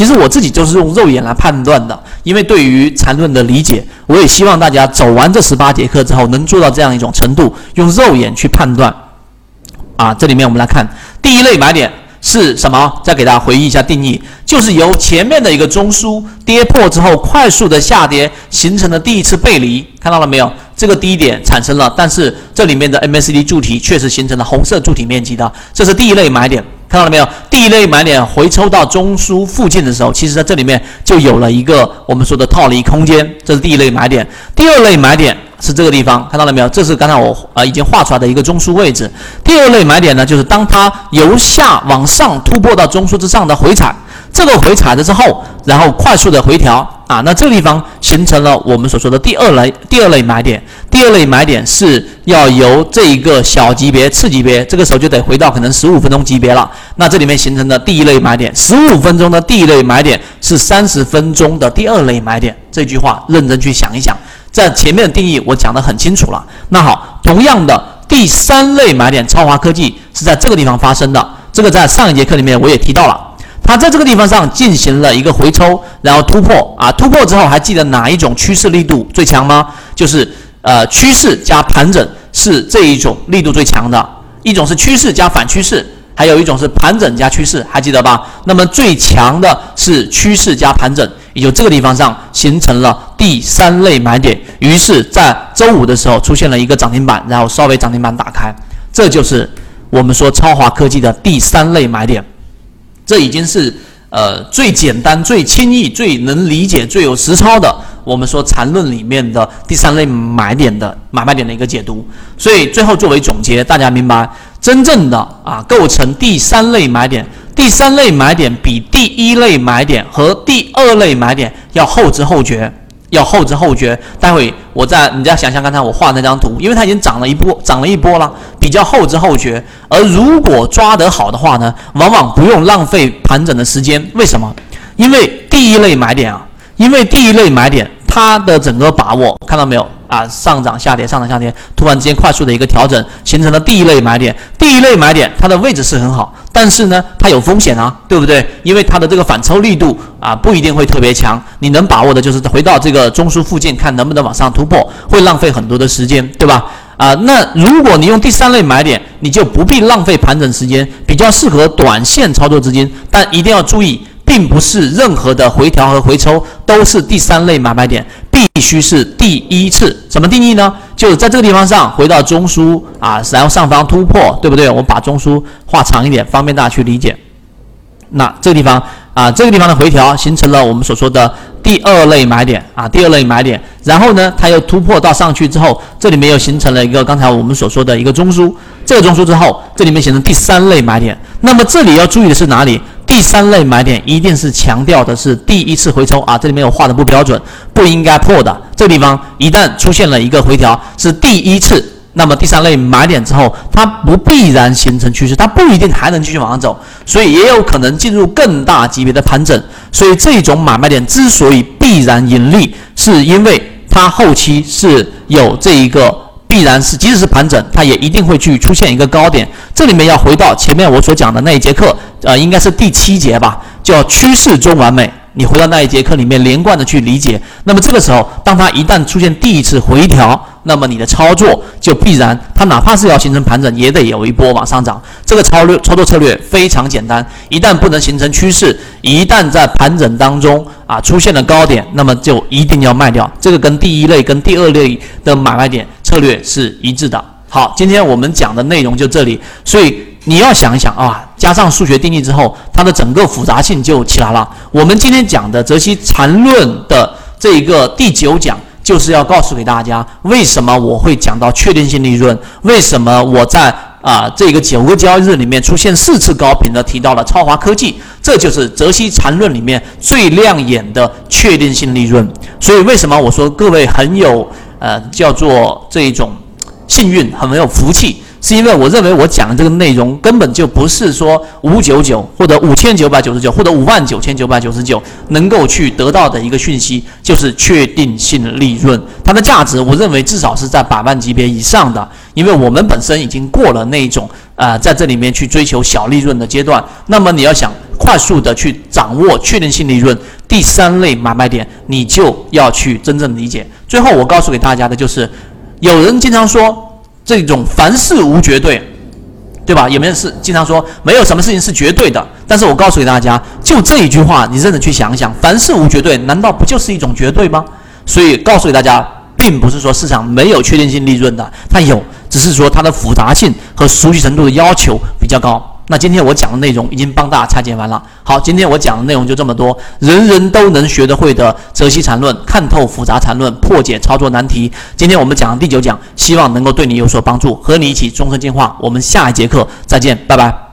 其实我自己就是用肉眼来判断的，因为对于缠论的理解，我也希望大家走完这十八节课之后，能做到这样一种程度，用肉眼去判断。啊，这里面我们来看第一类买点是什么？再给大家回忆一下定义，就是由前面的一个中枢跌破之后，快速的下跌形成的第一次背离，看到了没有？这个低点产生了，但是这里面的 MACD 柱体确实形成了红色柱体面积的，这是第一类买点，看到了没有？第一类买点回抽到中枢附近的时候，其实在这里面就有了一个我们说的套利空间，这是第一类买点。第二类买点是这个地方，看到了没有？这是刚才我啊已经画出来的一个中枢位置。第二类买点呢，就是当它由下往上突破到中枢之上的回踩。这个回踩了之后，然后快速的回调啊，那这个地方形成了我们所说的第二类第二类买点。第二类买点是要由这一个小级别次级别，这个时候就得回到可能十五分钟级别了。那这里面形成的第一类买点，十五分钟的第一类买点是三十分钟的第二类买点。这句话认真去想一想，在前面的定义我讲得很清楚了。那好，同样的第三类买点，超华科技是在这个地方发生的。这个在上一节课里面我也提到了。它在这个地方上进行了一个回抽，然后突破啊，突破之后还记得哪一种趋势力度最强吗？就是呃趋势加盘整是这一种力度最强的，一种是趋势加反趋势，还有一种是盘整加趋势，还记得吧？那么最强的是趋势加盘整，也就这个地方上形成了第三类买点，于是，在周五的时候出现了一个涨停板，然后稍微涨停板打开，这就是我们说超华科技的第三类买点。这已经是呃最简单、最轻易、最能理解、最有实操的。我们说缠论里面的第三类买点的买卖点的一个解读。所以最后作为总结，大家明白，真正的啊构成第三类买点，第三类买点比第一类买点和第二类买点要后知后觉。要后知后觉，待会我再你再想想刚才我画那张图，因为它已经涨了一波，涨了一波了，比较后知后觉。而如果抓得好的话呢，往往不用浪费盘整的时间。为什么？因为第一类买点啊，因为第一类买点它的整个把握，看到没有？啊，上涨下跌，上涨下跌，突然之间快速的一个调整，形成了第一类买点。第一类买点，它的位置是很好，但是呢，它有风险啊，对不对？因为它的这个反抽力度啊，不一定会特别强。你能把握的就是回到这个中枢附近，看能不能往上突破，会浪费很多的时间，对吧？啊，那如果你用第三类买点，你就不必浪费盘整时间，比较适合短线操作资金，但一定要注意。并不是任何的回调和回抽都是第三类买卖点，必须是第一次。怎么定义呢？就是在这个地方上回到中枢啊，然后上方突破，对不对？我们把中枢画长一点，方便大家去理解。那这个地方啊，这个地方的回调形成了我们所说的第二类买点啊，第二类买点。然后呢，它又突破到上去之后，这里面又形成了一个刚才我们所说的一个中枢。这个中枢之后，这里面形成第三类买点。那么这里要注意的是哪里？第三类买点一定是强调的是第一次回抽啊，这里面我画的不标准，不应该破的。这地方一旦出现了一个回调，是第一次，那么第三类买点之后，它不必然形成趋势，它不一定还能继续往上走，所以也有可能进入更大级别的盘整。所以这种买卖点之所以必然盈利，是因为它后期是有这一个。必然是，即使是盘整，它也一定会去出现一个高点。这里面要回到前面我所讲的那一节课，呃，应该是第七节吧，叫趋势中完美。你回到那一节课里面，连贯的去理解。那么这个时候，当它一旦出现第一次回调，那么你的操作就必然，它哪怕是要形成盘整，也得有一波往上涨。这个操略操作策略非常简单，一旦不能形成趋势，一旦在盘整当中啊出现了高点，那么就一定要卖掉。这个跟第一类跟第二类的买卖点策略是一致的。好，今天我们讲的内容就这里，所以你要想一想啊，加上数学定义之后，它的整个复杂性就起来了。我们今天讲的《泽西缠论》的这一个第九讲。就是要告诉给大家，为什么我会讲到确定性利润？为什么我在啊这个九个交易日里面出现四次高频的提到了超华科技？这就是泽西缠论里面最亮眼的确定性利润。所以为什么我说各位很有呃叫做这一种幸运，很没有福气？是因为我认为我讲的这个内容根本就不是说五九九或者五千九百九十九或者五万九千九百九十九能够去得到的一个讯息，就是确定性利润，它的价值我认为至少是在百万级别以上的，因为我们本身已经过了那一种呃在这里面去追求小利润的阶段。那么你要想快速的去掌握确定性利润。第三类买卖点，你就要去真正理解。最后，我告诉给大家的就是，有人经常说这种凡事无绝对，对吧？有没有是经常说没有什么事情是绝对的？但是我告诉给大家，就这一句话，你认真去想想，凡事无绝对，难道不就是一种绝对吗？所以告诉给大家，并不是说市场没有确定性利润的，它有，只是说它的复杂性和熟悉程度的要求比较高。那今天我讲的内容已经帮大家拆解完了。好，今天我讲的内容就这么多，人人都能学得会的泽西缠论，看透复杂缠论，破解操作难题。今天我们讲第九讲，希望能够对你有所帮助，和你一起终身进化。我们下一节课再见，拜拜。